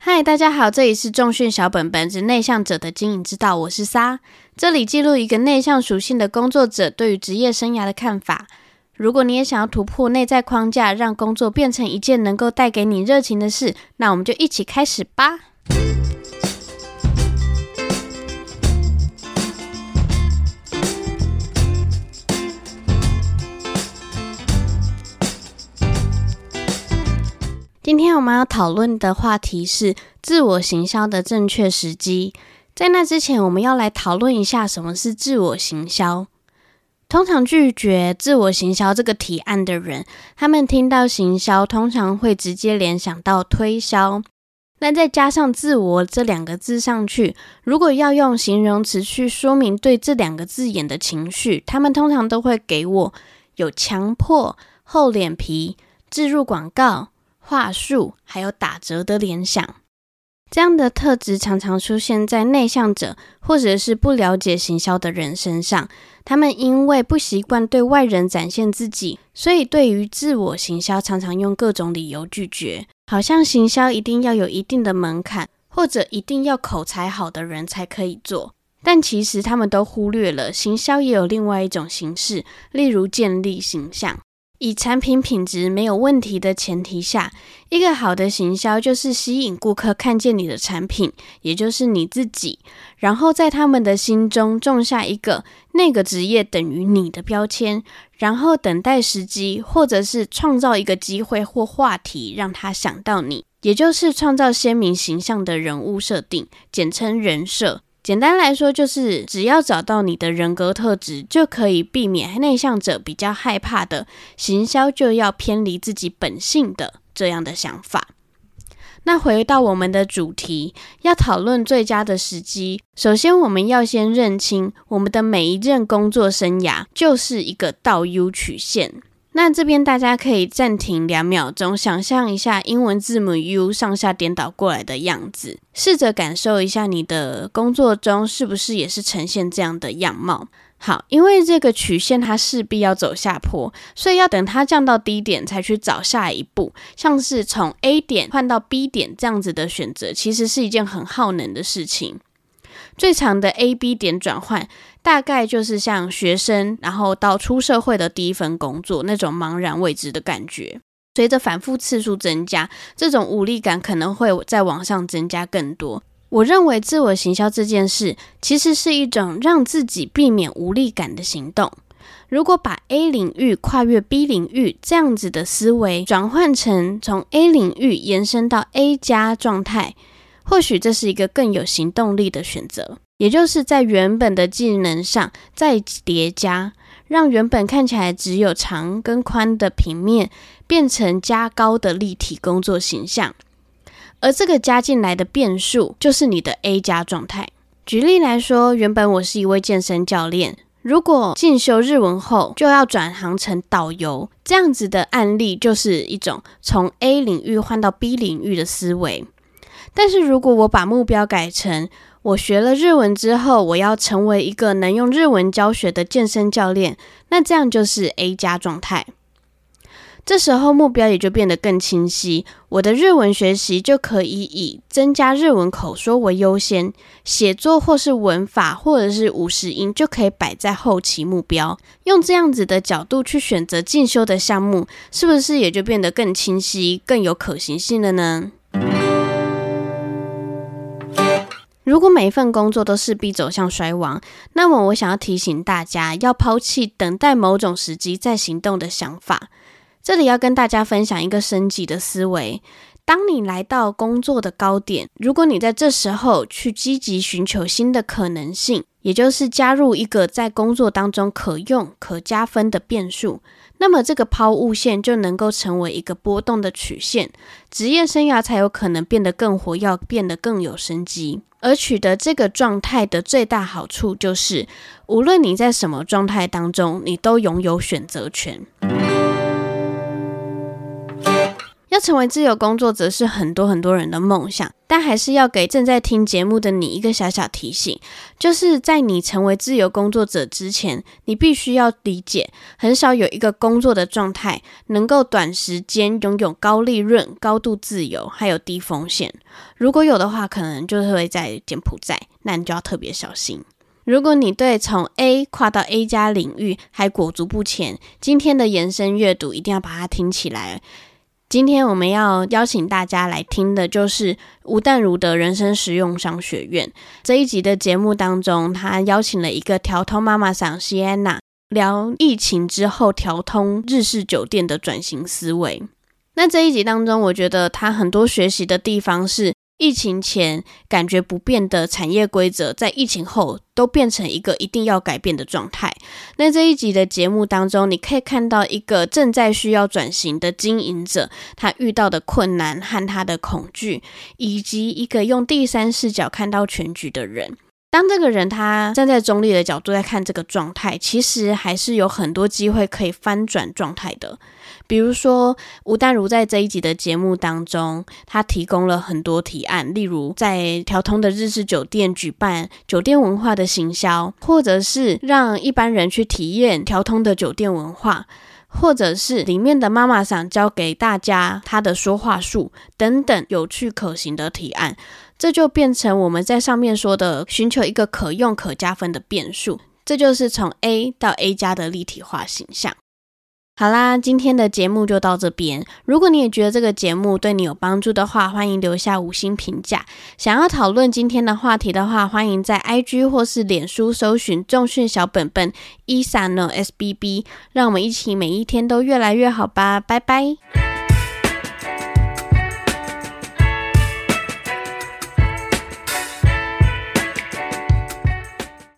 嗨，大家好，这里是重训小本本之内向者的经营之道，我是沙。这里记录一个内向属性的工作者对于职业生涯的看法。如果你也想要突破内在框架，让工作变成一件能够带给你热情的事，那我们就一起开始吧。今天我们要讨论的话题是自我行销的正确时机。在那之前，我们要来讨论一下什么是自我行销。通常拒绝自我行销这个提案的人，他们听到行销，通常会直接联想到推销。那再加上自我这两个字上去，如果要用形容词去说明对这两个字眼的情绪，他们通常都会给我有强迫、厚脸皮、置入广告。话术还有打折的联想，这样的特质常常出现在内向者或者是不了解行销的人身上。他们因为不习惯对外人展现自己，所以对于自我行销常常用各种理由拒绝，好像行销一定要有一定的门槛，或者一定要口才好的人才可以做。但其实他们都忽略了，行销也有另外一种形式，例如建立形象。以产品品质没有问题的前提下，一个好的行销就是吸引顾客看见你的产品，也就是你自己，然后在他们的心中种下一个那个职业等于你的标签，然后等待时机，或者是创造一个机会或话题让他想到你，也就是创造鲜明形象的人物设定，简称人设。简单来说，就是只要找到你的人格特质，就可以避免内向者比较害怕的行销就要偏离自己本性的这样的想法。那回到我们的主题，要讨论最佳的时机，首先我们要先认清，我们的每一任工作生涯就是一个倒 U 曲线。那这边大家可以暂停两秒钟，想象一下英文字母 U 上下颠倒过来的样子，试着感受一下你的工作中是不是也是呈现这样的样貌。好，因为这个曲线它势必要走下坡，所以要等它降到低点才去找下一步，像是从 A 点换到 B 点这样子的选择，其实是一件很耗能的事情。最长的 A、B 点转换，大概就是像学生，然后到出社会的第一份工作那种茫然未知的感觉。随着反复次数增加，这种无力感可能会在往上增加更多。我认为自我行销这件事，其实是一种让自己避免无力感的行动。如果把 A 领域跨越 B 领域这样子的思维，转换成从 A 领域延伸到 A 加状态。或许这是一个更有行动力的选择，也就是在原本的技能上再叠加，让原本看起来只有长跟宽的平面变成加高的立体工作形象。而这个加进来的变数就是你的 A 加状态。举例来说，原本我是一位健身教练，如果进修日文后就要转行成导游，这样子的案例就是一种从 A 领域换到 B 领域的思维。但是如果我把目标改成我学了日文之后，我要成为一个能用日文教学的健身教练，那这样就是 A 加状态。这时候目标也就变得更清晰，我的日文学习就可以以增加日文口说为优先，写作或是文法或者是五十音就可以摆在后期目标。用这样子的角度去选择进修的项目，是不是也就变得更清晰、更有可行性了呢？如果每一份工作都势必走向衰亡，那么我想要提醒大家，要抛弃等待某种时机再行动的想法。这里要跟大家分享一个升级的思维：当你来到工作的高点，如果你在这时候去积极寻求新的可能性，也就是加入一个在工作当中可用、可加分的变数。那么这个抛物线就能够成为一个波动的曲线，职业生涯才有可能变得更活跃，变得更有生机。而取得这个状态的最大好处就是，无论你在什么状态当中，你都拥有选择权。要成为自由工作者是很多很多人的梦想，但还是要给正在听节目的你一个小小提醒，就是在你成为自由工作者之前，你必须要理解，很少有一个工作的状态能够短时间拥有高利润、高度自由，还有低风险。如果有的话，可能就会在柬埔寨，那你就要特别小心。如果你对从 A 跨到 A 加领域还裹足不前，今天的延伸阅读一定要把它听起来。今天我们要邀请大家来听的，就是吴淡如的人生实用商学院这一集的节目当中，他邀请了一个调通妈妈桑西安娜聊疫情之后调通日式酒店的转型思维。那这一集当中，我觉得他很多学习的地方是。疫情前感觉不变的产业规则，在疫情后都变成一个一定要改变的状态。那这一集的节目当中，你可以看到一个正在需要转型的经营者，他遇到的困难和他的恐惧，以及一个用第三视角看到全局的人。当这个人他站在中立的角度在看这个状态，其实还是有很多机会可以翻转状态的。比如说，吴淡如在这一集的节目当中，他提供了很多提案，例如在调通的日式酒店举办酒店文化的行销，或者是让一般人去体验调通的酒店文化，或者是里面的妈妈想教给大家她的说话术等等有趣可行的提案，这就变成我们在上面说的寻求一个可用可加分的变数，这就是从 A 到 A 加的立体化形象。好啦，今天的节目就到这边。如果你也觉得这个节目对你有帮助的话，欢迎留下五星评价。想要讨论今天的话题的话，欢迎在 IG 或是脸书搜寻“重训小本本 Isano SBB”，让我们一起每一天都越来越好吧。拜拜。